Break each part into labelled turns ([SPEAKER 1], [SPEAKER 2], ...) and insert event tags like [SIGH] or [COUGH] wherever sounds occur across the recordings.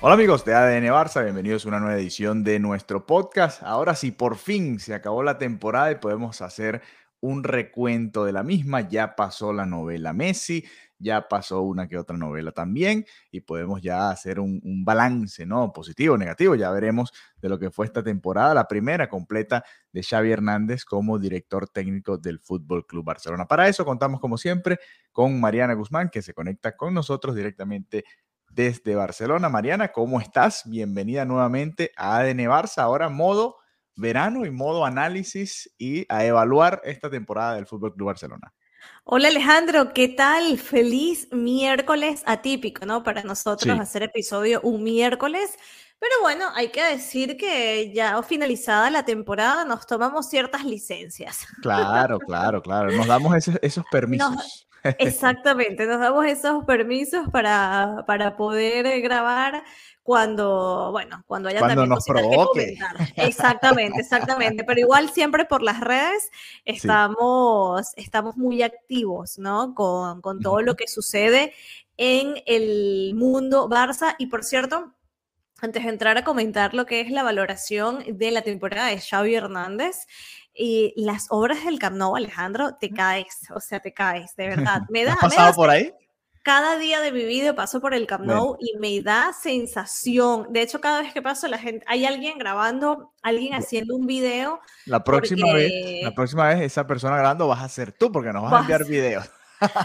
[SPEAKER 1] Hola amigos de ADN Barça, bienvenidos a una nueva edición de nuestro podcast. Ahora sí, por fin se acabó la temporada y podemos hacer un recuento de la misma. Ya pasó la novela Messi, ya pasó una que otra novela también y podemos ya hacer un, balance, ¿no? Positivo, negativo, ya veremos de lo que fue esta temporada, la primera completa de Xavi Hernández como director técnico del Fútbol Club Barcelona. Para eso contamos como siempre con Mariana Guzmán que se conecta con nosotros directamente desde Barcelona. Mariana, ¿cómo estás? Bienvenida nuevamente a ADN Barça, ahora modo verano y modo análisis y a evaluar esta temporada del Fútbol Club Barcelona.
[SPEAKER 2] Hola Alejandro, ¿qué tal? Feliz miércoles atípico, ¿no? Para nosotros
[SPEAKER 1] Sí.
[SPEAKER 2] hacer episodio un miércoles. Pero bueno, hay que decir que ya finalizada la temporada nos tomamos ciertas licencias.
[SPEAKER 1] Claro, claro, claro. Nos damos esos permisos. [LAUGHS]
[SPEAKER 2] Exactamente, nos damos esos permisos para, para poder eh, grabar cuando, bueno, cuando haya
[SPEAKER 1] Cuando
[SPEAKER 2] también
[SPEAKER 1] nos
[SPEAKER 2] cositas que
[SPEAKER 1] provoque.
[SPEAKER 2] comentar. Exactamente, exactamente. Pero igual siempre por las redes [LAUGHS] estamos, estamos muy activos, ¿no? Con, con todo lo que sucede en el mundo Barça. Y por cierto, antes de entrar a comentar lo que es la valoración de la temporada de Xavi Hernández, y las obras del Camp Nou, Alejandro, te caes, o sea, te caes, de [LAUGHS] verdad. Me da,
[SPEAKER 1] ¿Has
[SPEAKER 2] me
[SPEAKER 1] pasado
[SPEAKER 2] da
[SPEAKER 1] por ahí?
[SPEAKER 2] cada día de mi vida paso por el Camp
[SPEAKER 1] Bueno.
[SPEAKER 2] Nou y me da sensación. De hecho, cada vez que paso, la gente, hay alguien grabando, alguien haciendo un video.
[SPEAKER 1] La próxima vez, la próxima vez esa persona grabando vas a ser tú porque nos vas a
[SPEAKER 2] Vas a
[SPEAKER 1] enviar videos.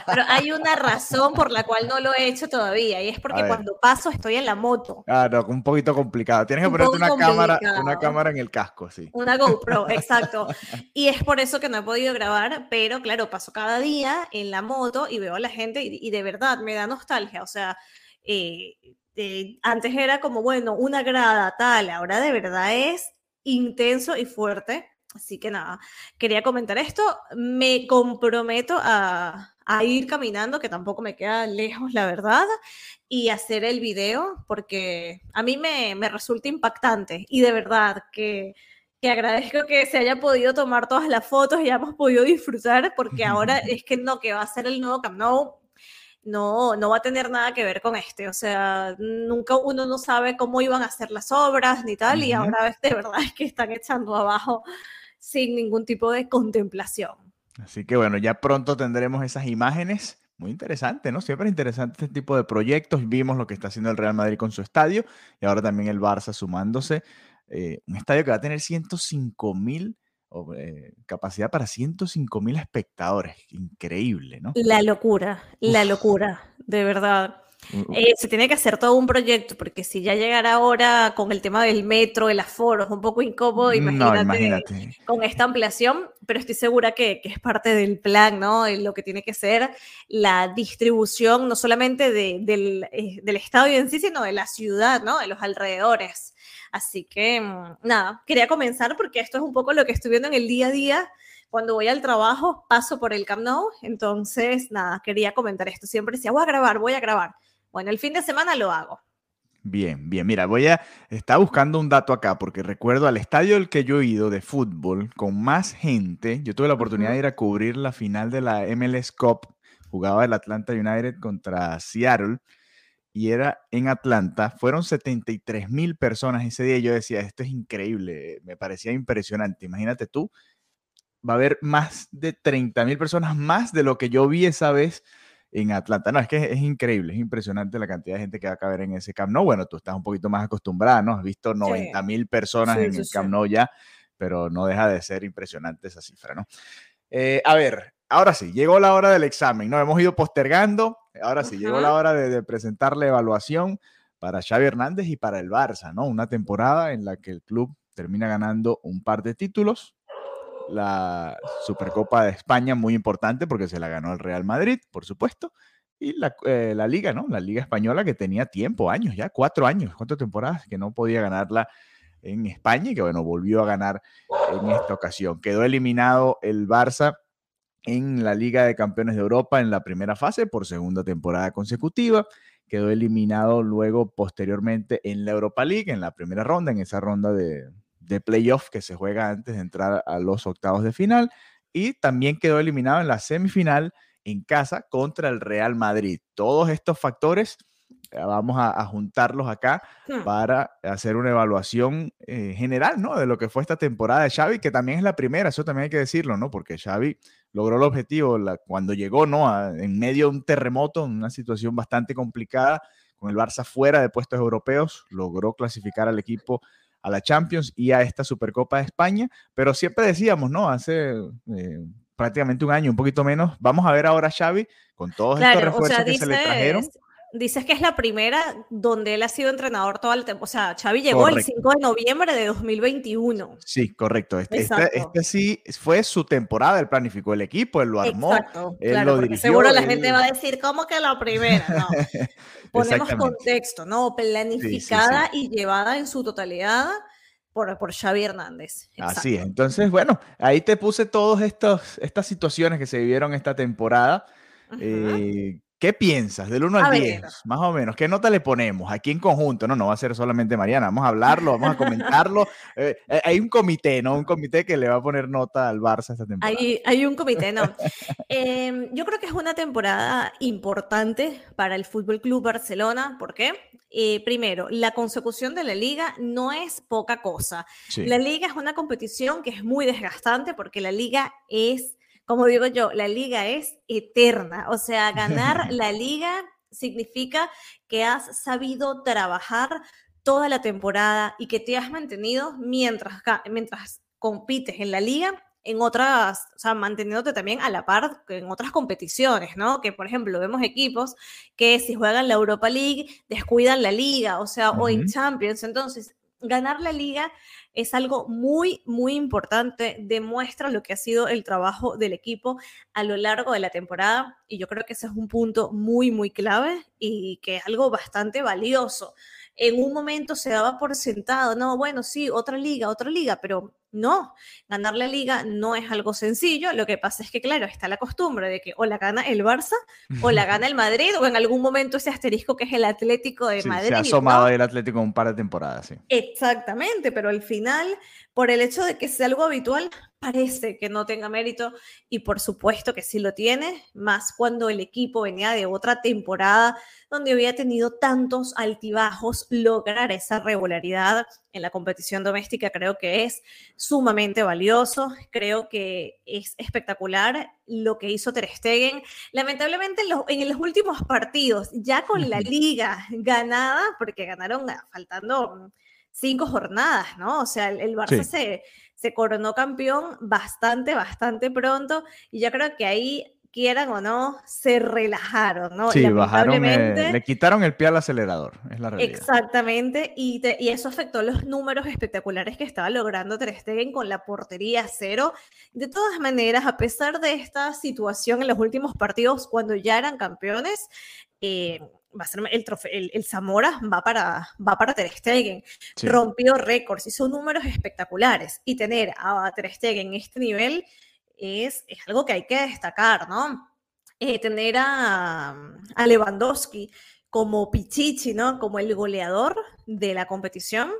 [SPEAKER 2] Pero hay una razón por la cual no lo he hecho todavía y es porque cuando paso estoy en la moto.
[SPEAKER 1] Ah, no, un poquito complicado. Tienes que
[SPEAKER 2] Un
[SPEAKER 1] ponerte una cámara, una cámara en el casco, sí.
[SPEAKER 2] Una GoPro, [LAUGHS] exacto. Y es por eso que no he podido grabar, pero claro, paso cada día en la moto y veo a la gente y, y de verdad me da nostalgia. O sea, eh, eh, antes era como, bueno, una grada tal, ahora de verdad es intenso y fuerte. Así que nada, quería comentar esto. Me comprometo a, a ir caminando, que tampoco me queda lejos, la verdad, y hacer el video, porque a mí me, me resulta impactante y de verdad que que agradezco que se haya podido tomar todas las fotos y hayamos podido disfrutar, porque ahora [LAUGHS] es que no, que va a ser el nuevo Camp Nou, no, no va a tener nada que ver con este, o sea, nunca uno no sabe cómo iban a hacer las obras ni tal, y
[SPEAKER 1] Ujú.
[SPEAKER 2] ahora de verdad es que están echando abajo sin ningún tipo de contemplación.
[SPEAKER 1] Así que bueno, ya pronto tendremos esas imágenes. Muy interesante, ¿no? Siempre es interesante este tipo de proyectos. Vimos lo que está haciendo el Real Madrid con su estadio y ahora también el Barça sumándose. eh, un estadio que va a tener 105 mil, eh, capacidad para 105 mil espectadores. Increíble, ¿no?
[SPEAKER 2] La locura, la locura, de verdad. Eh, se tiene que hacer todo un proyecto, porque si ya llegara ahora con el tema del metro, el aforo, es un poco incómodo,
[SPEAKER 1] No,
[SPEAKER 2] imagínate,
[SPEAKER 1] imagínate.
[SPEAKER 2] con esta ampliación, pero estoy segura que, que es parte del plan, ¿no? Lo que tiene que ser la distribución, no solamente de- del, eh, del estadio en sí, sino de la ciudad, ¿no? De los alrededores. Así que, mm, nada, quería comenzar porque esto es un poco lo que estoy viendo en el día a día. Cuando voy al trabajo, paso por el Camp Nou, entonces, nada, quería comentar esto. Siempre decía, voy a grabar, voy a grabar. Bueno, el fin de semana lo hago.
[SPEAKER 1] Bien, bien. Mira, voy a. Estaba buscando un dato acá porque recuerdo al estadio al que yo he ido de fútbol con más gente. Yo tuve la oportunidad de ir a cubrir la final de la MLS Cup. Jugaba el Atlanta United contra Seattle y era en Atlanta. Fueron 73 mil personas ese día. y Yo decía, esto es increíble. Me parecía impresionante. Imagínate tú, va a haber más de 30 mil personas más de lo que yo vi esa vez en Atlanta. No, es que es, increíble, es impresionante la cantidad de gente que va a caber en ese Camp Nou. Bueno, tú estás un poquito más acostumbrada, ¿no? Has visto 90 mil personas en el Camp Nou ya, pero no deja de ser impresionante esa cifra, ¿no? Eh, a ver, ahora sí, llegó la hora del examen, ¿no? Hemos ido postergando, ahora sí, llegó la hora de, presentar la evaluación para Xavi Hernández y para el Barça, ¿no? Una temporada en la que el club termina ganando un par de títulos, la Supercopa de España, muy importante porque se la ganó el Real Madrid, por supuesto, y la, eh, la, Liga, ¿no? La Liga Española que tenía tiempo, años ya, cuatro años, cuatro temporadas que no podía ganarla en España y que, bueno, volvió a ganar en esta ocasión. Quedó eliminado el Barça en la Liga de Campeones de Europa en la primera fase por segunda temporada consecutiva. Quedó eliminado luego posteriormente en la Europa League, en la primera ronda, en esa ronda de, de playoff que se juega antes de entrar a los octavos de final. Y también quedó eliminado en la semifinal en casa contra el Real Madrid. Todos estos factores eh, vamos a, juntarlos acá para hacer una evaluación eh, general, ¿no? De lo que fue esta temporada de Xavi, que también es la primera, eso también hay que decirlo, ¿no? Porque Xavi logró el objetivo cuando llegó, ¿no? en medio de un terremoto, en una situación bastante complicada, con el Barça fuera de puestos europeos, logró clasificar al equipo a la Champions y a esta Supercopa de España, pero siempre decíamos, ¿no? Hace eh, prácticamente un año, un poquito menos, vamos a ver ahora a Xavi con todos estos refuerzos que se le trajeron
[SPEAKER 2] dices que es la primera donde él ha sido entrenador todo el tiempo. O sea, Xavi llegó el 5 de noviembre de 2021.
[SPEAKER 1] Sí, correcto. Este, este, este, sí fue su temporada, él planificó el equipo, él lo armó, Exacto, él lo dirigió.
[SPEAKER 2] Seguro la gente va a decir, ¿cómo que la primera? No. [LAUGHS] Ponemos contexto, ¿no? Planificada y llevada en su totalidad por, por Xavi Hernández.
[SPEAKER 1] Así es. Entonces, bueno, ahí te puse todas estas situaciones que se vivieron esta temporada. ¿Qué piensas del 1 al 10? Más o menos. ¿Qué nota le ponemos aquí en conjunto? No, no va a ser solamente Mariana. Vamos a hablarlo, vamos a comentarlo. [LAUGHS] Eh, eh, hay un comité, ¿no? Un comité que le va a poner nota al Barça esta temporada.
[SPEAKER 2] Hay, hay un comité, ¿no? Em, yo creo que es una temporada importante para el Fútbol Club Barcelona. ¿Por qué? Eh, primero, la consecución de la liga no es poca cosa. La liga es una competición que es muy desgastante porque la liga es como digo yo, la liga es eterna. O sea, ganar [LAUGHS] la liga significa que has sabido trabajar toda la temporada y que te has mantenido mientras, mientras compites en la liga en otras, o sea, manteniéndote también a la par en otras competiciones, ¿no? Que, por ejemplo, vemos equipos que si juegan la Europa League descuidan la liga, o sea, o en Champions. Entonces, ganar la liga es algo muy, muy importante, demuestra lo que ha sido el trabajo del equipo a lo largo de la temporada y yo creo que ese es un punto muy, muy clave y que es algo bastante valioso. En un momento se daba por sentado, no, bueno, sí, otra liga, otra liga, pero no, ganar la liga no es algo sencillo. Lo que pasa es que, claro, está la costumbre de que o la gana el Barça o la gana el Madrid o en algún momento ese asterisco que es el Atlético de Madrid. Se
[SPEAKER 1] ha asomado el Atlético un par de temporadas, sí.
[SPEAKER 2] Exactamente, pero al final, por el hecho de que sea algo habitual, parece que no tenga mérito y por supuesto que sí lo tiene, más cuando el equipo venía de otra temporada donde había tenido tantos altibajos, lograr esa regularidad en la competición doméstica creo que es sumamente valioso, creo que es espectacular lo que hizo Ter Stegen. Lamentablemente en los, en los últimos partidos, ya con la liga ganada, porque ganaron faltando cinco jornadas, ¿no? O sea, el, Barça se, se coronó campeón bastante, bastante pronto y yo creo que ahí quieran o no, se relajaron, ¿no?
[SPEAKER 1] Sí, bajaron, eh, le quitaron el pie al acelerador, es la realidad.
[SPEAKER 2] Exactamente, y, y, eso afectó los números espectaculares que estaba logrando Ter Stegen con la portería cero. De todas maneras, a pesar de esta situación en los últimos partidos, cuando ya eran campeones, eh, va a ser el, el, el, Zamora va para, va para Ter Stegen. Rompió récords, hizo números espectaculares. Y tener a Ter Stegen en este nivel es, es algo que hay que destacar, ¿no? Eh, tener a, a, Lewandowski como Pichichi, ¿no? Como el goleador de la competición,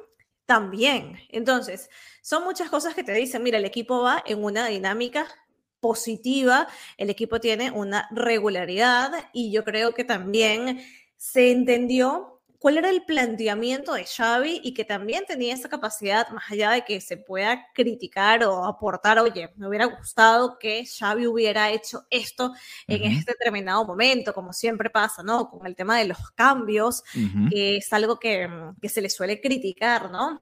[SPEAKER 2] también. Entonces, son muchas cosas que te dicen, mira, el equipo va en una dinámica positiva, el equipo tiene una regularidad y yo creo que también se entendió cuál era el planteamiento de Xavi y que también tenía esa capacidad, más allá de que se pueda criticar o aportar, oye, me hubiera gustado que Xavi hubiera hecho esto en este determinado momento, como siempre pasa, ¿no? Con el tema de los cambios, que es algo que, que se le suele criticar, ¿no?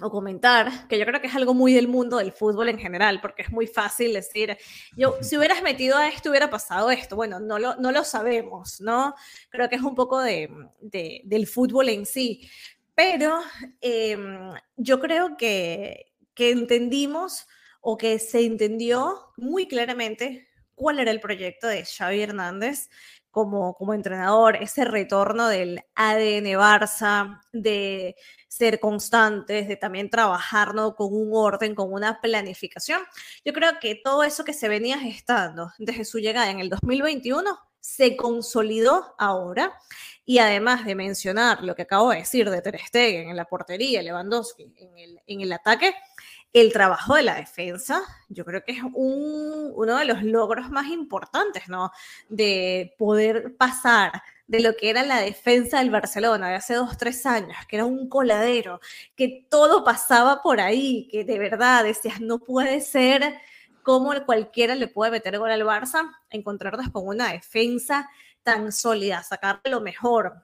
[SPEAKER 2] O comentar, que yo creo que es algo muy del mundo del fútbol en general, porque es muy fácil decir, yo, si hubieras metido a esto, hubiera pasado esto. Bueno, no lo, no lo sabemos, ¿no? Creo que es un poco de, del fútbol en sí. Pero em, yo creo que, que entendimos o que se entendió muy claramente cuál era el proyecto de Xavi Hernández como, como entrenador, ese retorno del ADN Barça, de ser constantes, de también trabajar con un orden, con una planificación. Yo creo que todo eso que se venía gestando desde su llegada en el 2021 se consolidó ahora y además de mencionar lo que acabo de decir de Ter Stegen en la portería, Lewandowski en el, en el ataque, el trabajo de la defensa, yo creo que es uno de los logros más importantes, ¿no? De poder pasar de lo que era la defensa del Barcelona de hace dos, tres años, que era un coladero, que todo pasaba por ahí, que de verdad decías, no puede ser como cualquiera le puede meter gol al Barça, encontrarnos con una defensa tan sólida, sacarle lo mejor,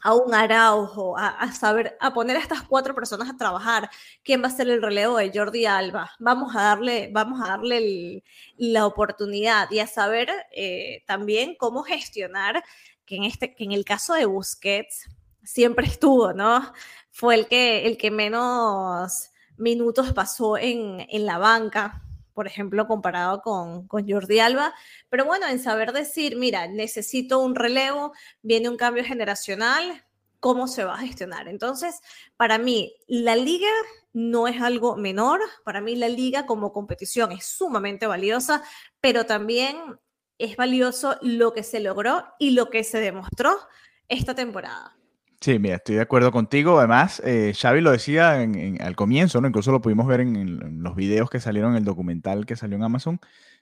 [SPEAKER 2] a un Araujo, a, saber, a poner a estas cuatro personas a trabajar. ¿Quién va a ser el relevo de Jordi Alba? Vamos a darle, vamos a darle la oportunidad y a saber eh, también cómo gestionar que en, este, que en el caso de Busquets siempre estuvo, ¿no? Fue el que, el que menos minutos pasó en, en la banca, por ejemplo, comparado con, con Jordi Alba. Pero bueno, en saber decir, mira, necesito un relevo, viene un cambio generacional, ¿cómo se va a gestionar? Entonces, para mí, la liga no es algo menor, para mí la liga como competición es sumamente valiosa, pero también es valioso lo que se logró y lo que se demostró esta temporada.
[SPEAKER 1] Sí, mira, estoy de acuerdo contigo. Además, eh, Xavi lo decía al comienzo, ¿no? Incluso lo pudimos ver en, los videos que salieron en el documental que salió en Amazon.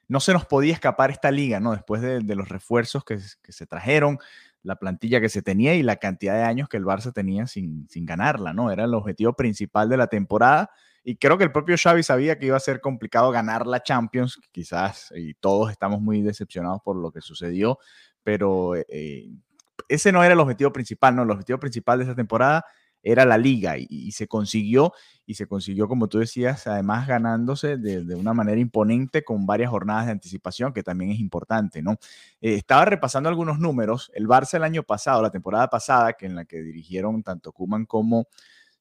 [SPEAKER 1] No se nos podía escapar esta liga, ¿no? Después de, los refuerzos que, se trajeron, la plantilla que se tenía y la cantidad de años que el Barça tenía sin, sin ganarla, ¿no? Era el objetivo principal de la temporada. Y creo que el propio Xavi sabía que iba a ser complicado ganar la Champions, quizás, y todos estamos muy decepcionados por lo que sucedió, pero eh, ese no era el objetivo principal, no, el objetivo principal de esa temporada era la liga y, se consiguió, y se consiguió, como tú decías, además ganándose de, una manera imponente con varias jornadas de anticipación, que también es importante, ¿no? Eh, estaba repasando algunos números, el Barça el año pasado, la temporada pasada, que en la que dirigieron tanto Kuman como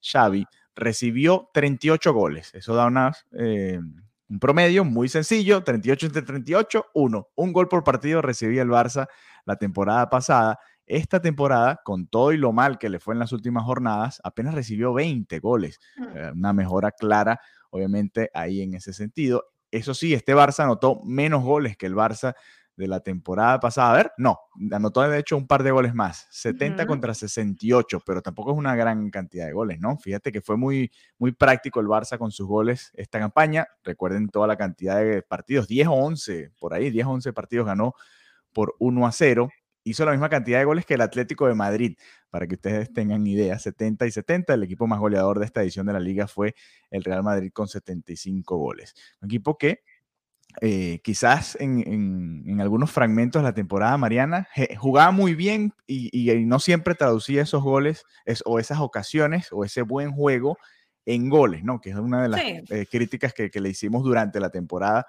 [SPEAKER 1] Xavi, recibió 38 goles, eso da. Eh, un promedio muy sencillo, 38 entre 38, 1. Un gol por partido recibía el Barça la temporada pasada esta temporada, con todo y lo mal que le fue en las últimas jornadas, apenas recibió 20 goles. Mm. Eh, una mejora clara, obviamente, ahí en ese sentido. Eso sí, este Barça anotó menos goles que el Barça de la temporada pasada. A ver, no, anotó de hecho un par de goles más, 70 contra 68, pero tampoco es una gran cantidad de goles, ¿no? Fíjate que fue muy, muy práctico el Barça con sus goles esta campaña. Recuerden toda la cantidad de partidos, 10 o 11, por ahí, 10 o 11 partidos ganó por 1 a 0 hizo la misma cantidad de goles que el Atlético de Madrid, para que ustedes tengan idea, 70 y 70. El equipo más goleador de esta edición de la liga fue el Real Madrid con 75 goles. Un equipo que eh, quizás en, algunos fragmentos de la temporada mariana jugaba muy bien y, no siempre traducía esos goles o esas ocasiones o ese buen juego en goles, ¿no? Que es una de las eh, críticas que, que le hicimos durante la temporada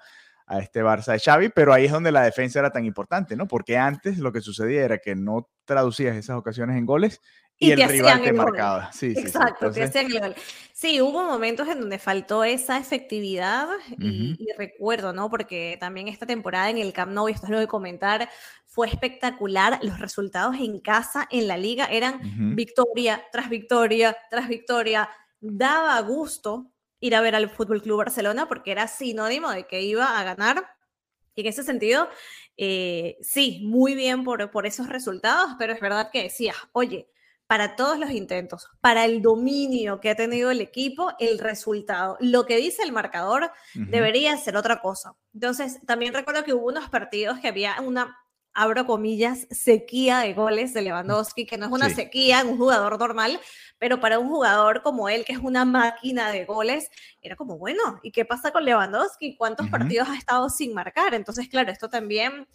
[SPEAKER 1] a este Barça de Xavi, pero ahí es donde la defensa era tan importante, ¿no? Porque antes lo que sucedía era que no traducías esas ocasiones en goles y, el rival te marcaba.
[SPEAKER 2] Sí, Exacto, sí, hacían el gol. Sí, hubo momentos en donde faltó esa efectividad y, recuerdo, ¿no? Porque también esta temporada en el Camp Nou, y esto es lo de comentar, fue espectacular. Los resultados en casa, en la liga, eran victoria tras victoria tras victoria. Daba gusto ir a ver al Fútbol Club Barcelona porque era sinónimo de que iba a ganar. Y en ese sentido, eh, sí, muy bien por, por esos resultados, pero es verdad que decía, oye, para todos los intentos, para el dominio que ha tenido el equipo, el resultado, lo que dice el marcador, debería ser otra cosa. Entonces, también recuerdo que hubo unos partidos que había una abro comillas, sequía de goles de Lewandowski, que no es una sequía en un jugador normal, pero para un jugador como él, que es una máquina de goles, era como, bueno, ¿y qué pasa con Lewandowski? ¿Cuántos partidos ha estado sin marcar? Entonces, claro, esto también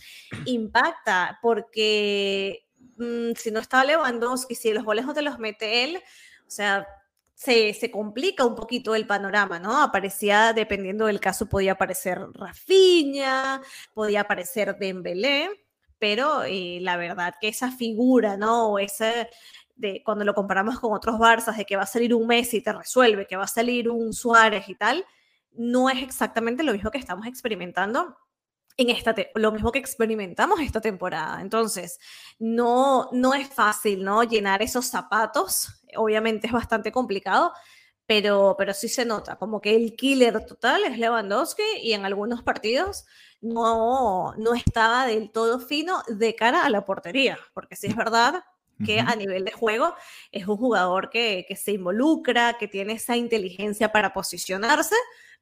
[SPEAKER 2] impacta, porque mm, si no está Lewandowski, si los goles no te los mete él, o sea, se, se, complica un poquito el panorama, ¿no? Aparecía, dependiendo del caso, podía aparecer Rafinha, podía aparecer Dembélé, pero eh, la verdad que esa figura, ¿no? O ese, de cuando lo comparamos con otros Barças, de que va a salir un Messi y te resuelve, que va a salir un Suárez y tal, no es exactamente lo mismo que estamos experimentando en esta lo mismo que experimentamos esta temporada. Entonces, no, no es fácil, ¿no? Llenar esos zapatos, obviamente es bastante complicado, pero, pero sí se nota, como que el killer total es Lewandowski y en algunos partidos no, no estaba del todo fino de cara a la portería, porque sí es verdad que a nivel de juego es un jugador que, que, se involucra, que tiene esa inteligencia para posicionarse,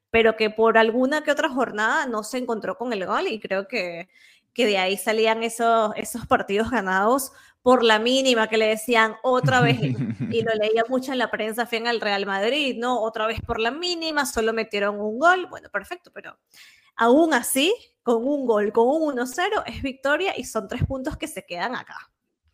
[SPEAKER 2] pero que por alguna que otra jornada no se encontró con el gol y creo que, que de ahí salían esos, esos partidos ganados por la mínima que le decían otra vez, [LAUGHS] y lo leía mucho en la prensa, fue en el Real Madrid, ¿no? Otra vez por la mínima, solo metieron un gol, bueno, perfecto, pero aún así, con un gol, con un 1-0, es victoria y son tres puntos que se quedan acá.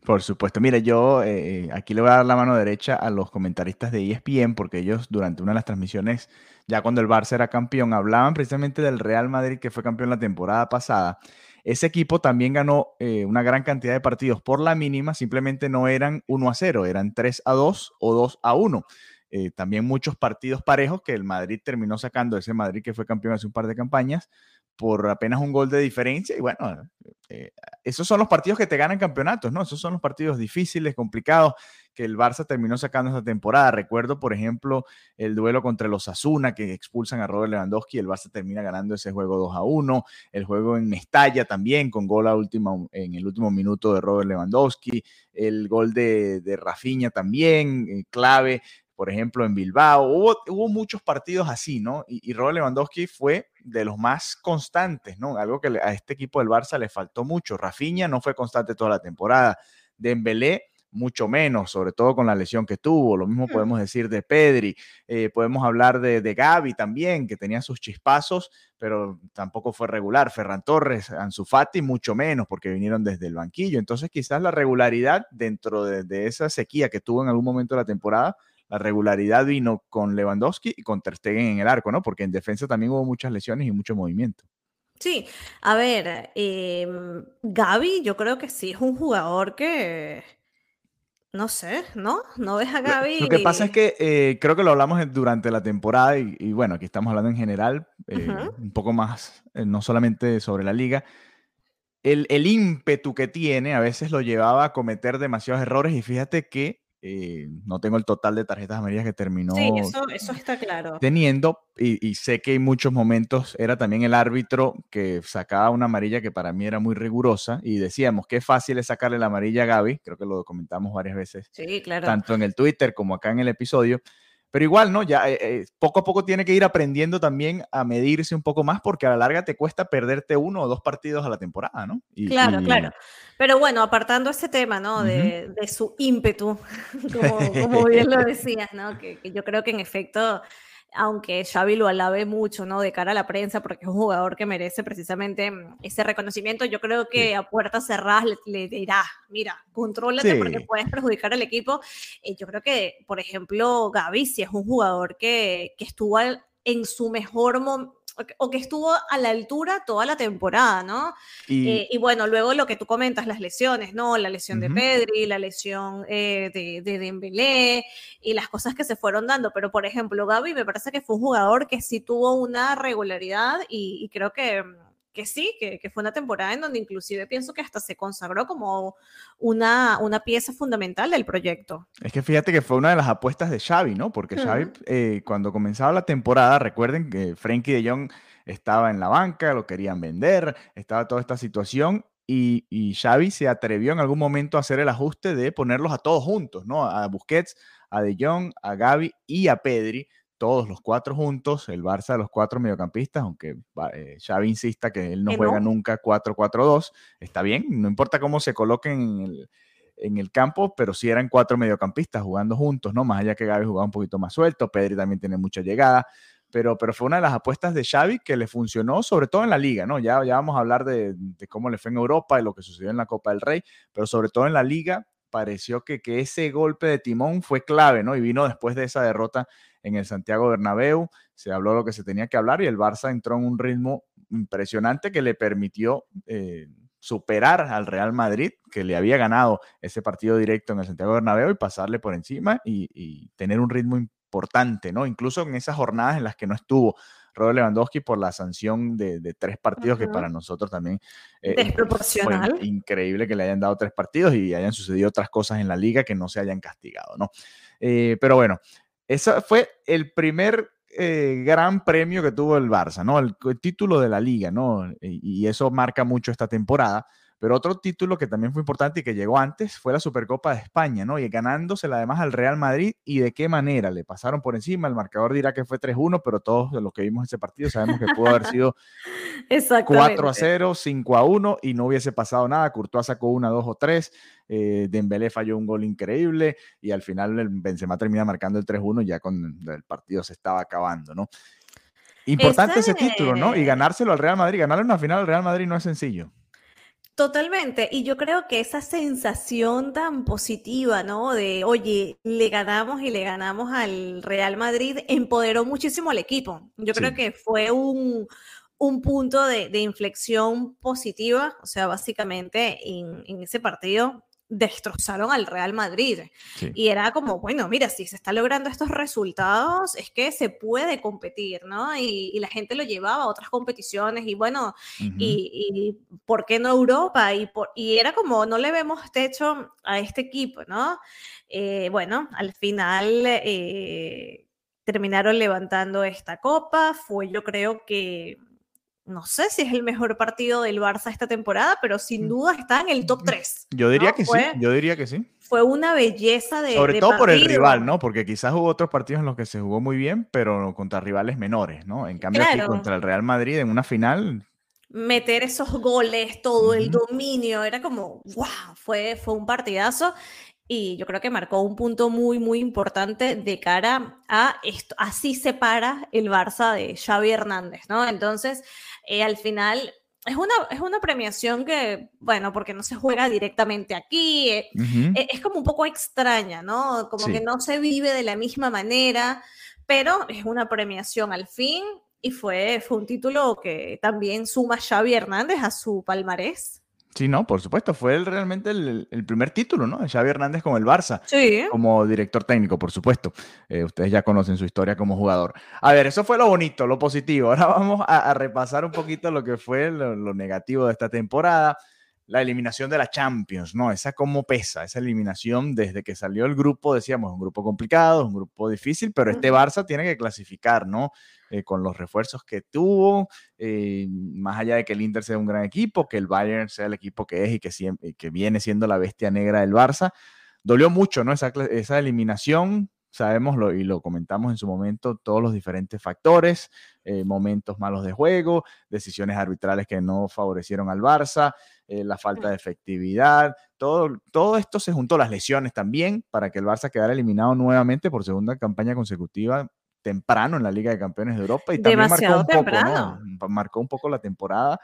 [SPEAKER 1] Por supuesto. Mire, yo eh, aquí le voy a dar la mano derecha a los comentaristas de ESPN porque ellos durante una de las transmisiones, ya cuando el Barça era campeón, hablaban precisamente del Real Madrid que fue campeón la temporada pasada. Ese equipo también ganó eh, una gran cantidad de partidos por la mínima, simplemente no eran 1 a 0, eran 3 a 2 o 2 a 1. Eh, también muchos partidos parejos que el Madrid terminó sacando, ese Madrid que fue campeón hace un par de campañas, por apenas un gol de diferencia. Y bueno, eh, esos son los partidos que te ganan campeonatos, ¿no? Esos son los partidos difíciles, complicados, que el Barça terminó sacando esta temporada. Recuerdo, por ejemplo, el duelo contra los Asuna, que expulsan a Robert Lewandowski, el Barça termina ganando ese juego 2 a 1. El juego en Mestalla también, con gol a última, en el último minuto de Robert Lewandowski. El gol de, de Rafinha también, eh, clave por ejemplo, en Bilbao. Hubo, hubo muchos partidos así, ¿no? Y, y, Robert Lewandowski fue de los más constantes, ¿no? Algo que a este equipo del Barça le faltó mucho. Rafinha no fue constante toda la temporada. Dembélé mucho menos, sobre todo con la lesión que tuvo. Lo mismo podemos decir de Pedri. Eh, podemos hablar de, de Gaby también, que tenía sus chispazos, pero tampoco fue regular. Ferran Torres, Ansu Fati, mucho menos, porque vinieron desde el banquillo. Entonces, quizás la regularidad dentro de, de esa sequía que tuvo en algún momento de la temporada la regularidad vino con Lewandowski y con Ter Stegen en el arco, ¿no? Porque en defensa también hubo muchas lesiones y mucho movimiento.
[SPEAKER 2] Sí, a ver, eh, Gaby yo creo que sí es un jugador que, no sé, ¿no? No ves a Gaby.
[SPEAKER 1] Lo, que pasa es que eh, creo que lo hablamos durante la temporada y, bueno, aquí estamos hablando en general, eh, un poco más, eh, no solamente sobre la liga. El, el ímpetu que tiene a veces lo llevaba a cometer demasiados errores y fíjate que eh, no tengo el total de tarjetas amarillas que terminó
[SPEAKER 2] sí, eso, eso está claro.
[SPEAKER 1] teniendo y, sé que en muchos momentos era también el árbitro que sacaba una amarilla que para mí era muy rigurosa y decíamos que fácil es sacarle la amarilla a Gaby, creo que lo comentamos varias veces,
[SPEAKER 2] sí, claro.
[SPEAKER 1] tanto en el Twitter como acá en el episodio, pero igual, ¿no? Ya eh, eh, poco a poco tiene que ir aprendiendo también a medirse un poco más porque a la larga te cuesta perderte uno o dos partidos a la temporada, ¿no?
[SPEAKER 2] Y, claro, claro. Pero bueno, apartando ese tema, ¿no? De, de su ímpetu, [LAUGHS] como, como, [LAUGHS] bien lo decías, ¿no? Que, que yo creo que en efecto aunque Xavi lo alabe mucho, ¿no? De cara a la prensa, porque es un jugador que merece precisamente mm, ese reconocimiento. Yo creo que a puertas cerradas le, dirá, mira, contrólate porque puedes perjudicar al equipo. Eh, yo creo que, por ejemplo, Gaby sí es un jugador que, que estuvo en su mejor momento o que estuvo a la altura toda la temporada, ¿no? Y, eh, y, bueno, luego lo que tú comentas, las lesiones, ¿no? La lesión de Pedri, la lesión eh, de, de, Dembélé y las cosas que se fueron dando. Pero, por ejemplo, Gaby me parece que fue un jugador que sí tuvo una regularidad y, y creo que que sí, que, que, fue una temporada en donde inclusive pienso que hasta se consagró como una, una pieza fundamental del proyecto.
[SPEAKER 1] Es que fíjate que fue una de las apuestas de Xavi, ¿no? Porque Xavi, eh, cuando comenzaba la temporada, recuerden que Frankie de Jong estaba en la banca, lo querían vender, estaba toda esta situación y, y, Xavi se atrevió en algún momento a hacer el ajuste de ponerlos a todos juntos, ¿no? A Busquets, a De Jong, a Gaby y a Pedri todos los cuatro juntos, el Barça de los cuatro mediocampistas, aunque eh, Xavi insista que él no juega nunca 4-4-2, está bien, no importa cómo se coloquen en el, en el campo, pero sí eran cuatro mediocampistas jugando juntos, ¿no? Más allá que Gaby jugaba un poquito más suelto, Pedri también tiene mucha llegada, pero, pero fue una de las apuestas de Xavi que le funcionó, sobre todo en la liga, ¿no? Ya, ya vamos a hablar de, de cómo le fue en Europa y lo que sucedió en la Copa del Rey, pero sobre todo en la liga pareció que, que ese golpe de timón fue clave, ¿no? Y vino después de esa derrota en el Santiago Bernabéu, se habló lo que se tenía que hablar y el Barça entró en un ritmo impresionante que le permitió eh, superar al Real Madrid, que le había ganado ese partido directo en el Santiago Bernabéu y pasarle por encima y, tener un ritmo importante, ¿no? Incluso en esas jornadas en las que no estuvo Robert Lewandowski por la sanción de, tres partidos, que para nosotros también
[SPEAKER 2] eh, Desproporcional.
[SPEAKER 1] fue increíble que le hayan dado tres partidos y hayan sucedido otras cosas en la liga que no se hayan castigado, ¿no? Eh, pero bueno, ese fue el primer eh, gran premio que tuvo el Barça, ¿no? El, título de la liga, ¿no? Y, y, eso marca mucho esta temporada. Pero otro título que también fue importante y que llegó antes fue la Supercopa de España, ¿no? Y ganándosela además al Real Madrid y de qué manera le pasaron por encima. El marcador dirá que fue 3-1, pero todos los que vimos ese partido sabemos que pudo haber sido 4 0, 5 1 y no hubiese pasado nada. Courtois sacó una, dos o tres. Eh, Dembélé falló un gol increíble y al final el Benzema termina marcando el 3-1 ya con el partido se estaba acabando, ¿no? Importante ese título, ¿no? Y ganárselo al Real Madrid, ganarle una final al Real Madrid no es sencillo.
[SPEAKER 2] Totalmente, y yo creo que esa sensación tan positiva, ¿no? De, oye, le ganamos y le ganamos al Real Madrid, empoderó muchísimo al equipo. Yo creo que fue un, punto de, inflexión positiva, o sea, básicamente en, en ese partido destrozaron al Real Madrid. Y era como, bueno, mira, si se está logrando estos resultados, es que se puede competir, ¿no? Y, la gente lo llevaba a otras competiciones y bueno, y, ¿por qué no Europa? Y, por, y era como, no le vemos techo a este equipo, ¿no? Eh, bueno, al final... Eh, terminaron levantando esta copa, fue yo creo que no sé si es el mejor partido del Barça esta temporada, pero sin mm. duda está en el top 3.
[SPEAKER 1] Yo diría que sí, yo diría que sí.
[SPEAKER 2] Fue una belleza de.
[SPEAKER 1] Sobre todo por el rival, ¿no? Porque quizás hubo otros partidos en los que se jugó muy bien, pero contra rivales menores, ¿no? En cambio, aquí contra el Real Madrid en una final.
[SPEAKER 2] Meter esos goles, todo el dominio, era como, wow, fue, fue un partidazo y yo creo que marcó un punto muy, muy importante de cara a esto. Así se para el Barça de Xavi Hernández, ¿no? Entonces, eh, al final es una, es una premiación que, bueno, porque no se juega directamente aquí, eh, e, es como un poco extraña, ¿no? Como que no se vive de la misma manera, pero es una premiación al fin y fue, fue un título que también suma Xavi Hernández a su palmarés.
[SPEAKER 1] Sí, no, por supuesto, fue realmente el, primer título, ¿no? Xavi Hernández con el Barça,
[SPEAKER 2] sí.
[SPEAKER 1] como director técnico, por supuesto. Eh, ustedes ya conocen su historia como jugador. A ver, eso fue lo bonito, lo positivo. [LAUGHS] Ahora vamos a, repasar un poquito lo que fue lo, negativo de esta temporada. La eliminación de la Champions, ¿no? Esa cómo pesa, esa eliminación desde que salió el grupo, decíamos, un grupo complicado, un grupo difícil, pero este Barça tiene que clasificar, ¿no? Eh, con los refuerzos que tuvo, eh, más allá de que el Inter sea un gran equipo, que el Bayern sea el equipo que es y que, siempre, que viene siendo la bestia negra del Barça. Dolió mucho, ¿no? Esa, esa eliminación, sabemos lo, y lo comentamos en su momento, todos los diferentes factores, eh, momentos malos de juego, decisiones arbitrales que no favorecieron al Barça, la falta de efectividad, todo, todo esto se juntó, las lesiones también, para que el Barça quedara eliminado nuevamente por segunda campaña consecutiva temprano en la Liga de Campeones de Europa y también marcó un, poco, marcó un poco la temporada.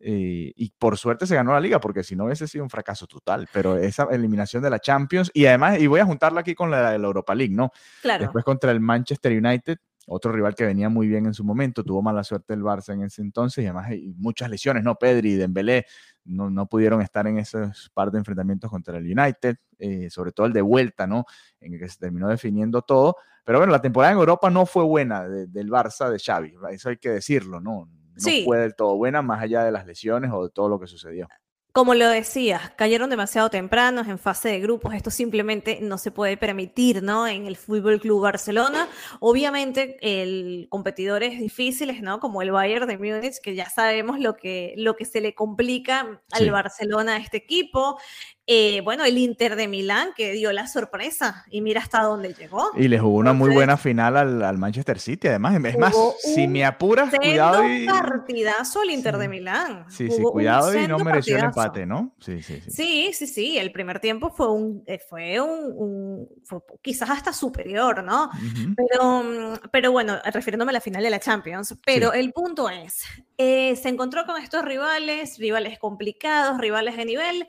[SPEAKER 1] Eh, y por suerte se ganó la liga, porque si no hubiese sido un fracaso total. Pero esa eliminación de la Champions, y además, y voy a juntarla aquí con la de la Europa League, ¿no?
[SPEAKER 2] Claro.
[SPEAKER 1] Después contra el Manchester United, otro rival que venía muy bien en su momento, tuvo mala suerte el Barça en ese entonces, y además hay muchas lesiones, ¿no? Pedri y Dembélé no, no pudieron estar en esos par de enfrentamientos contra el United, eh, sobre todo el de vuelta, ¿no? En el que se terminó definiendo todo. Pero bueno, la temporada en Europa no fue buena del Barça de Xavi, eso hay que decirlo, ¿no? No fue del todo buena, más allá de las lesiones o de todo lo que sucedió.
[SPEAKER 2] Como lo decías, cayeron demasiado tempranos en fase de grupos. Esto simplemente no se puede permitir, ¿no? En el Fútbol Club Barcelona. Obviamente, el competidores difíciles, ¿no? Como el Bayern de Múnich, que ya sabemos lo que, lo que se le complica al Barcelona a este equipo. Eh, bueno, el Inter de Milán que dio la sorpresa y mira hasta dónde llegó.
[SPEAKER 1] Y le jugó una muy buena final al, Manchester City, además. Es más, si me apuras, cuidado
[SPEAKER 2] y... partidazo el Inter de Milán.
[SPEAKER 1] Sí, sí, cuidado y no mereció el empate, ¿no? Sí, sí, sí.
[SPEAKER 2] Sí, sí, sí. El primer tiempo fue un, eh, fue un, quizás hasta superior, ¿no? pero, pero bueno, refiriéndome a la final de la Champions. Pero el punto es, eh, se encontró con estos rivales, rivales complicados, rivales de nivel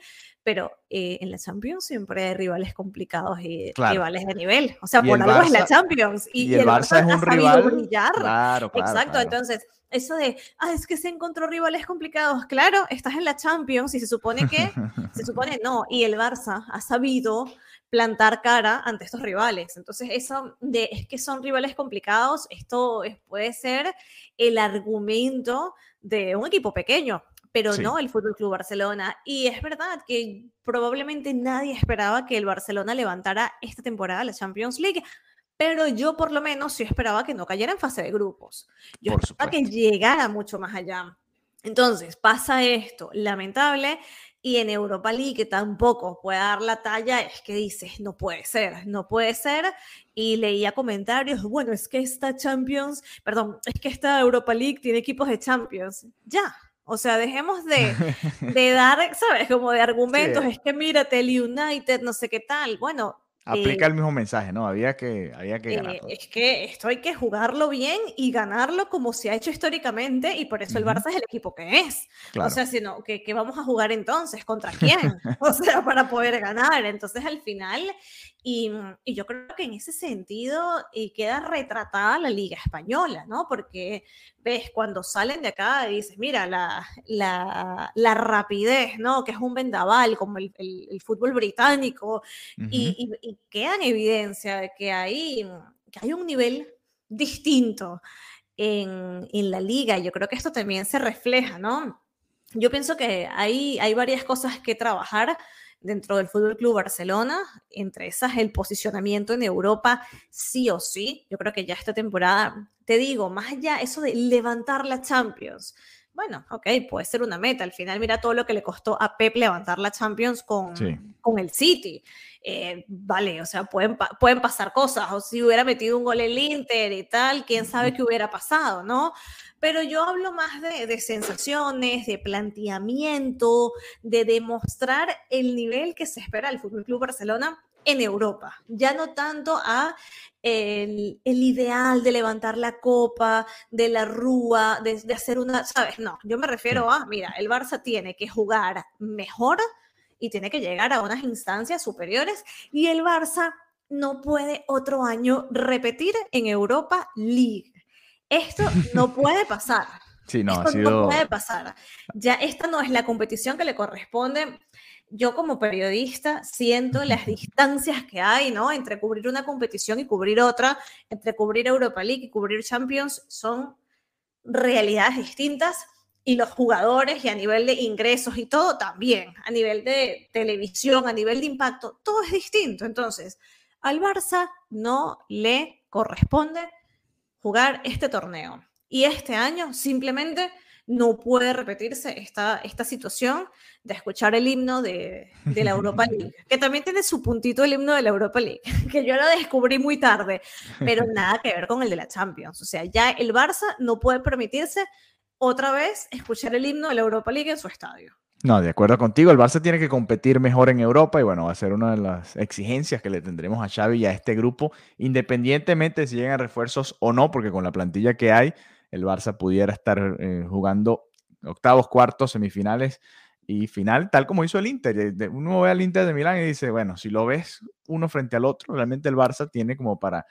[SPEAKER 2] pero eh, en la Champions siempre hay rivales complicados y rivales de nivel. O sea, por algo es la Champions.
[SPEAKER 1] Y, el, Barça, es un rival.
[SPEAKER 2] Brillar. Claro, Exacto, entonces, eso de, ah, es que se encontró rivales complicados. Claro, estás en la Champions y se supone que, se supone [LAUGHS] no, y el Barça ha sabido plantar cara ante estos rivales. Entonces, eso de es que son rivales complicados, esto puede ser el argumento de un equipo pequeño pero no el Fútbol Club Barcelona. Y es verdad que probablemente nadie esperaba que el Barcelona levantara esta temporada la Champions League. Pero yo por lo menos sí esperaba que no cayera en fase de grupos. Yo esperaba que llegara mucho más allá. Entonces pasa esto, lamentable, y en Europa League tampoco puede dar la talla, es que dices, no puede ser, no puede ser. Y leía comentarios, bueno, es que esta Champions, perdón, es que esta Europa League tiene equipos de Champions. Ya, o sea, dejemos de, [LAUGHS] de dar, ¿sabes? Como de argumentos, es que mírate, el United, no sé qué tal. Bueno,
[SPEAKER 1] Aplica el mismo mensaje, ¿no? Había que, había que
[SPEAKER 2] ganar. es que esto hay que jugarlo bien y ganarlo como se ha hecho históricamente y por eso el Barça es el equipo que es. O sea, si no, ¿qué, vamos a jugar entonces? ¿Contra quién? [LAUGHS] o sea, para poder ganar. Entonces, al final, y, y yo creo que en ese sentido y queda retratada la Liga Española, ¿no? Porque ves, cuando salen de acá y dices, mira, la, la, la rapidez, ¿no? Que es un vendaval como el, el, fútbol británico y, y, queda en evidencia de que hay, que hay un nivel distinto en, en, la liga. Yo creo que esto también se refleja, ¿no? Yo pienso que hay, hay varias cosas que trabajar dentro del Fútbol Club Barcelona, entre esas el posicionamiento en Europa, sí o sí. Yo creo que ya esta temporada, te digo, más allá eso de levantar la Champions. Bueno, ok, puede ser una meta. Al final, mira todo lo que le costó a Pep levantar la Champions con, con el City. Eh, vale, o sea, pueden, pueden pasar cosas. O si hubiera metido un gol el Inter y tal, quién sabe qué hubiera pasado, ¿no? pero yo hablo más de, sensaciones, de planteamiento, de demostrar el nivel que se espera del Fútbol Club Barcelona en Europa, ya no tanto a el, ideal de levantar la copa, de la rúa, de, de, hacer una, ¿sabes? No, yo me refiero a, mira, el Barça tiene que jugar mejor y tiene que llegar a unas instancias superiores y el Barça no puede otro año repetir en Europa League. Esto no [LAUGHS] puede pasar.
[SPEAKER 1] Sí, no,
[SPEAKER 2] Esto no puede pasar. Ya esta no es la competición que le corresponde. Yo como periodista siento las distancias que hay, ¿no? Entre cubrir una competición y cubrir otra, entre cubrir Europa League y cubrir Champions, son realidades distintas y los jugadores y a nivel de ingresos y todo también, a nivel de televisión, a nivel de impacto, todo es distinto. Entonces, al Barça no le corresponde jugar este torneo. Y este año simplemente no puede repetirse esta, esta situación de escuchar el himno de, de, la Europa [LAUGHS] League, que también tiene su puntito el himno de la Europa League, [LAUGHS] que yo lo descubrí muy tarde, pero nada que ver con el de la Champions. O sea, ya el Barça no puede permitirse otra vez escuchar el himno de la Europa League en su estadio.
[SPEAKER 1] No, de acuerdo contigo, el Barça tiene que competir mejor en Europa y bueno, va a ser una de las exigencias que le tendremos a Xavi y a este grupo, independientemente de si llegan refuerzos o no, porque con la plantilla que hay, el Barça pudiera estar eh, jugando octavos, cuartos, semifinales y final, tal como hizo el Inter. Uno ve al Inter de Milán y dice, bueno, si lo ves uno frente al otro, realmente el Barça tiene como para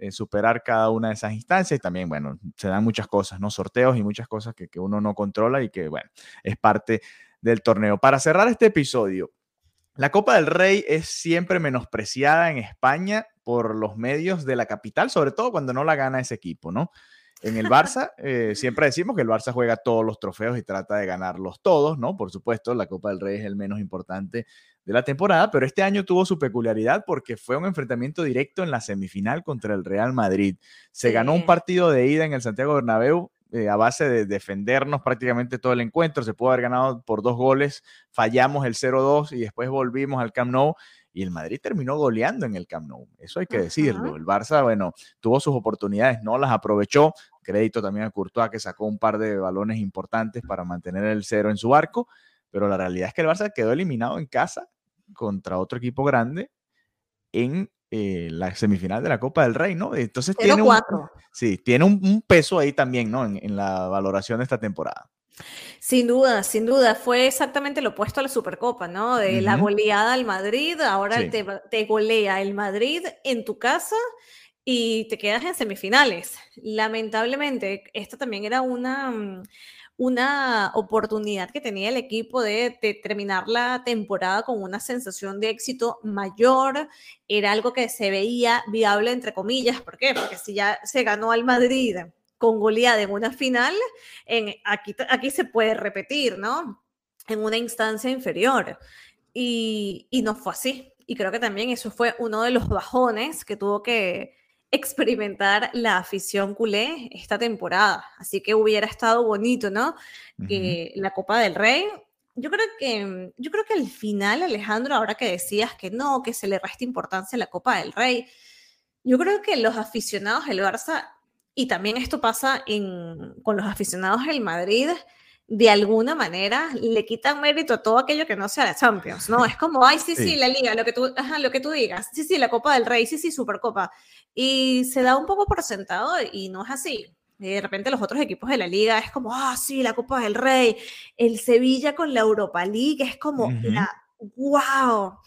[SPEAKER 1] eh, superar cada una de esas instancias y también, bueno, se dan muchas cosas, ¿no? Sorteos y muchas cosas que, que uno no controla y que, bueno, es parte del torneo. Para cerrar este episodio, la Copa del Rey es siempre menospreciada en España por los medios de la capital, sobre todo cuando no la gana ese equipo, ¿no? En el Barça, [LAUGHS] eh, siempre decimos que el Barça juega todos los trofeos y trata de ganarlos todos, ¿no? Por supuesto, la Copa del Rey es el menos importante de la temporada, pero este año tuvo su peculiaridad porque fue un enfrentamiento directo en la semifinal contra el Real Madrid. Se ganó un partido de ida en el Santiago Bernabéu eh, a base de defendernos prácticamente todo el encuentro. Se pudo haber ganado por dos goles, fallamos el 0-2 y después volvimos al Camp Nou y el Madrid terminó goleando en el Camp Nou. Eso hay que decirlo. El Barça, bueno, tuvo sus oportunidades, no las aprovechó. Crédito también a Courtois que sacó un par de balones importantes para mantener el cero en su arco, pero la realidad es que el Barça quedó eliminado en casa contra otro equipo grande en eh, la semifinal de la Copa del Rey, ¿no? Entonces tiene un, sí, tiene un, peso ahí también, ¿no? En, la valoración de esta temporada.
[SPEAKER 2] Sin duda, sin duda, fue exactamente lo opuesto a la Supercopa, ¿no? De la goleada al Madrid, ahora te, te, golea el Madrid en tu casa y te quedas en semifinales. Lamentablemente, esta también era una, mm, una oportunidad que tenía el equipo de, terminar la temporada con una sensación de éxito mayor. Era algo que se veía viable, entre comillas. ¿Por qué? Porque si ya se ganó al Madrid con goleada en una final, en, aquí, aquí se puede repetir, ¿no? En una instancia inferior. Y, y no fue así. Y creo que también eso fue uno de los bajones que tuvo que, experimentar la afición culé esta temporada. Así que hubiera estado bonito, ¿no? Que la Copa del Rey. Yo creo que yo creo que al final, Alejandro, ahora que decías que no, que se le resta importancia a la Copa del Rey, yo creo que los aficionados del Barça y también esto pasa en, con los aficionados del Madrid, de alguna manera le quitan mérito a todo aquello que no sea la Champions, ¿no? Es como, ay, sí, sí, la liga, lo que, tú, ajá, lo que tú digas, sí, sí, la Copa del Rey, sí, sí, Supercopa. Y se da un poco por sentado y no es así. de repente los otros equipos de la liga es como, ah, sí, la Copa del Rey, el Sevilla con la Europa League, es como, la, wow.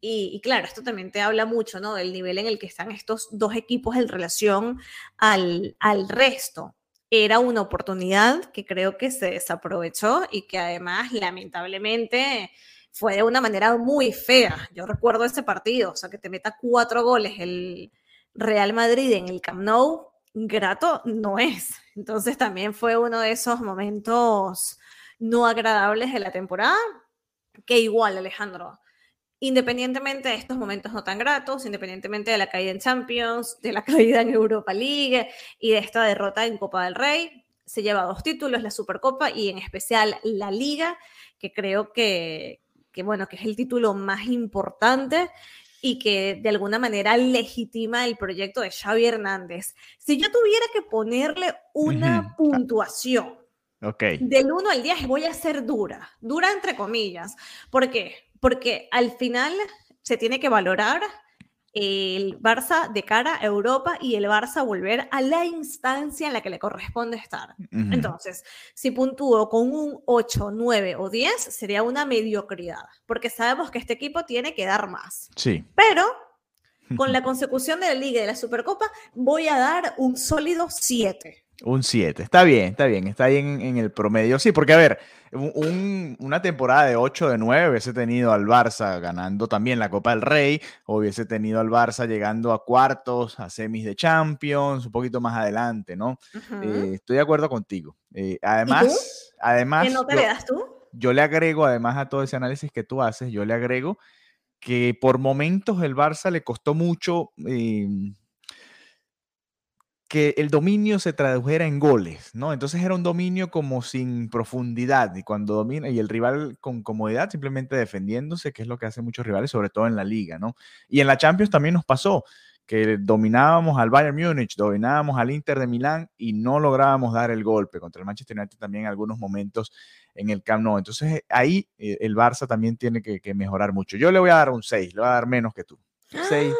[SPEAKER 2] Y, y, claro, esto también te habla mucho, ¿no? Del nivel en el que están estos dos equipos en relación al, al resto era una oportunidad que creo que se desaprovechó y que además lamentablemente fue de una manera muy fea. Yo recuerdo ese partido, o sea, que te meta cuatro goles el Real Madrid en el Camp Nou, grato no es. Entonces también fue uno de esos momentos no agradables de la temporada, que igual Alejandro, independientemente de estos momentos no tan gratos, independientemente de la caída en Champions, de la [LAUGHS] caída en Europa League y de esta derrota en Copa del Rey, se lleva dos títulos, la Supercopa y en especial la Liga, que creo que, que, bueno, que es el título más importante y que de alguna manera legitima el proyecto de Xavi Hernández. Si yo tuviera que ponerle una puntuación okay. del 1 al 10, voy a ser dura, dura entre comillas. ¿Por qué? Porque al final se tiene que valorar el Barça de cara a Europa y el Barça volver a la instancia en la que le corresponde estar. Entonces, si puntúo con un 8, 9 o 10, sería una mediocridad, porque sabemos que este equipo tiene que dar más.
[SPEAKER 1] Sí.
[SPEAKER 2] Pero con [LAUGHS] la consecución de la Liga y de la Supercopa, voy a dar un sólido 7.
[SPEAKER 1] Un 7, está bien, está bien, está ahí en, el promedio. Sí, porque a ver, una temporada de 8 de 9 hubiese tenido al Barça ganando también la Copa del Rey, o hubiese tenido al Barça llegando a cuartos, a semis de Champions, un poquito más adelante, ¿no? Eh, estoy de acuerdo contigo. Eh, además, además.
[SPEAKER 2] ¿Qué no te le das tú?
[SPEAKER 1] Yo le agrego, además a todo ese análisis que tú haces, yo le agrego que por momentos el Barça le costó mucho. Eh, que el dominio se tradujera en goles, ¿no? Entonces era un dominio como sin profundidad y cuando domina y el rival con comodidad simplemente defendiéndose, que es lo que hacen muchos rivales, sobre todo en la liga, ¿no? Y en la Champions también nos pasó que dominábamos al Bayern Múnich, dominábamos al Inter de Milán y no lográbamos dar el golpe contra el Manchester United también en algunos momentos en el Camp Nou. Entonces ahí eh, el Barça también tiene que, que mejorar mucho. Yo le voy a dar un 6, le voy a dar menos que tú. 6.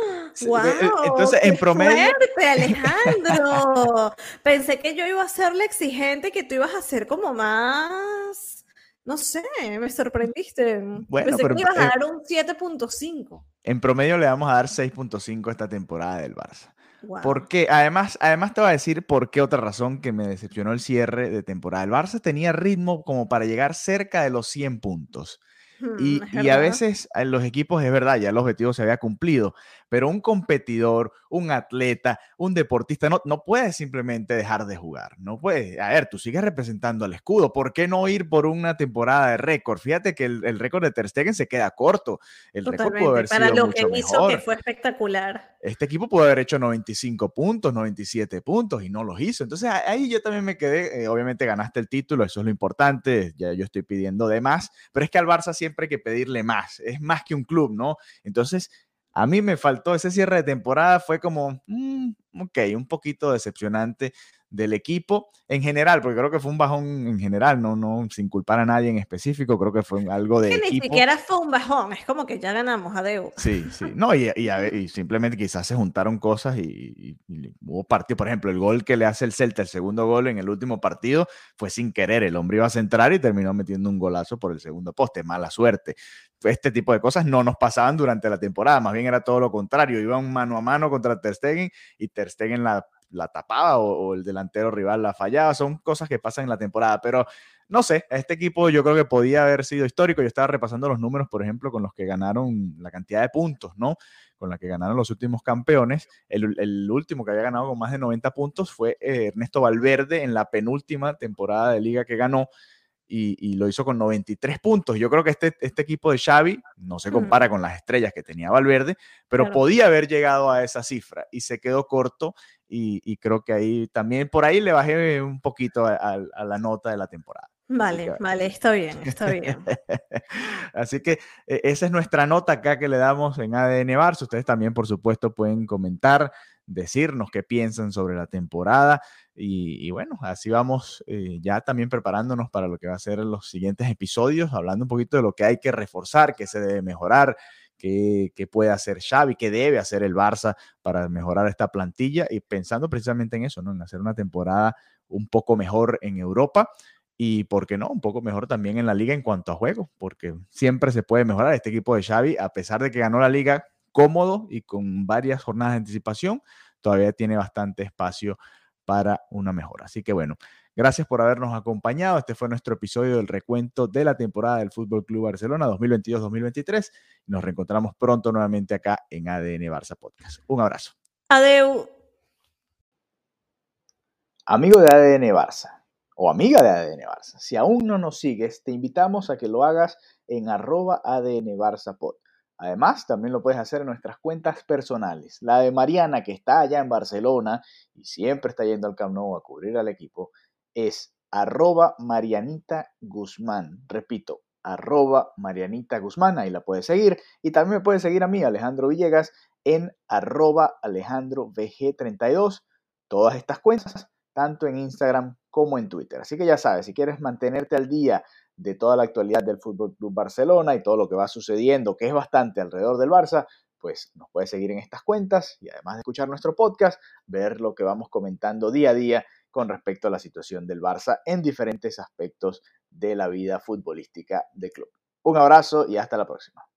[SPEAKER 2] Wow, [GASPS] Entonces, en promedio. Fuerte, [LAUGHS] Alejandro. Pensé que yo iba a serle exigente, que tú ibas a ser como más. No sé, me sorprendiste. Bueno, Pensé que ibas a dar un 7.5.
[SPEAKER 1] En promedio le vamos a dar 6.5 esta temporada del Barça. Porque además, además te voy a decir por qué otra razón que me decepcionó el cierre de temporada. El Barça tenía ritmo como para llegar cerca de los 100 puntos. Y, y, a veces en los equipos es verdad, ya el objetivo se había cumplido, pero un competidor, un atleta, un deportista, no, no puede simplemente dejar de jugar. No puede. A ver, tú sigues representando al escudo. ¿Por qué no ir por una temporada de récord? Fíjate que el, récord de Ter Stegen se queda corto. El récord pudo haber Para lo que hizo, que
[SPEAKER 2] fue espectacular.
[SPEAKER 1] Este equipo pudo haber hecho 95 puntos, 97 puntos y no los hizo. Entonces ahí yo también me quedé. Eh, obviamente ganaste el título, eso es lo importante. Ya yo estoy pidiendo de más, pero es que al Barça siempre hay que pedirle más. Es más que un club, ¿no? Entonces a mí me faltó ese cierre de temporada, fue como, mm, ok, un poquito decepcionante del equipo en general, porque creo que fue un bajón en general, no, no sin culpar a nadie en específico, creo que fue algo de.
[SPEAKER 2] Que ni siquiera fue un bajón, es como que ya ganamos, a Deu.
[SPEAKER 1] Sí, sí, no, y, y, simplemente quizás se juntaron cosas y, hubo partido, por ejemplo, el gol que le hace el Celta, el segundo gol en el último partido, fue sin querer, el hombre iba a centrar y terminó metiendo un golazo por el segundo poste, mala suerte. Este tipo de cosas no nos pasaban durante la temporada, más bien era todo lo contrario, iban mano a mano contra Ter Stegen y Ter Stegen la la tapaba o, el delantero rival la fallaba. Son cosas que pasan en la temporada, pero no sé, este equipo yo creo que podía haber sido histórico. Yo estaba repasando los números, por ejemplo, con los que ganaron la cantidad de puntos, ¿no? Con la que ganaron los últimos campeones. El, último que había ganado con más de 90 puntos fue eh, Ernesto Valverde en la penúltima temporada de liga que ganó y, lo hizo con 93 puntos. Yo creo que este, este equipo de Xavi no se compara con las estrellas que tenía Valverde, pero podía haber llegado a esa cifra y se quedó corto y, creo que ahí también por ahí le bajé un poquito a, la nota de la temporada.
[SPEAKER 2] Vale, vale, está bien, está bien. [LAUGHS]
[SPEAKER 1] Así que e, esa es nuestra nota acá que le damos en ADN Barça. Ustedes también, por supuesto, pueden comentar, decirnos qué piensan sobre la temporada. Y, bueno, así vamos eh, ya también preparándonos para lo que va a ser los siguientes episodios, hablando un poquito de lo que hay que reforzar, qué se debe mejorar, qué, puede hacer Xavi, qué debe hacer el Barça para mejorar esta plantilla y pensando precisamente en eso, ¿no? en hacer una temporada un poco mejor en Europa y, ¿por qué no? Un poco mejor también en la liga en cuanto a juego, porque siempre se puede mejorar este equipo de Xavi, a pesar de que ganó la liga cómodo y con varias jornadas de anticipación, todavía tiene bastante espacio para una mejora. Así que bueno, gracias por habernos acompañado. Este fue nuestro episodio del recuento de la temporada del Fútbol Club Barcelona 2022-2023. Nos reencontramos pronto nuevamente acá en ADN Barça Podcast. Un abrazo.
[SPEAKER 2] Adeu.
[SPEAKER 1] Amigo de ADN Barça o amiga de ADN Barça, si aún no nos sigues, te invitamos a que lo hagas en arroba ADN Barça Pod. Además, también lo puedes hacer en nuestras cuentas personales. La de Mariana, que está allá en Barcelona y siempre está yendo al Camp Nou a cubrir al equipo, es arroba Marianita Guzmán. Repito, arroba Marianita Guzmán, ahí la puedes seguir. Y también me puedes seguir a mí, Alejandro Villegas, en arroba Alejandro VG32. Todas estas cuentas, tanto en Instagram como en Twitter. Así que ya sabes, si quieres mantenerte al día de toda la actualidad del Fútbol Club Barcelona y todo lo que va sucediendo, que es bastante alrededor del Barça, pues nos puedes seguir en estas cuentas y además de escuchar nuestro podcast, ver lo que vamos comentando día a día con respecto a la situación del Barça en diferentes aspectos de la vida futbolística del club. Un abrazo y hasta la próxima.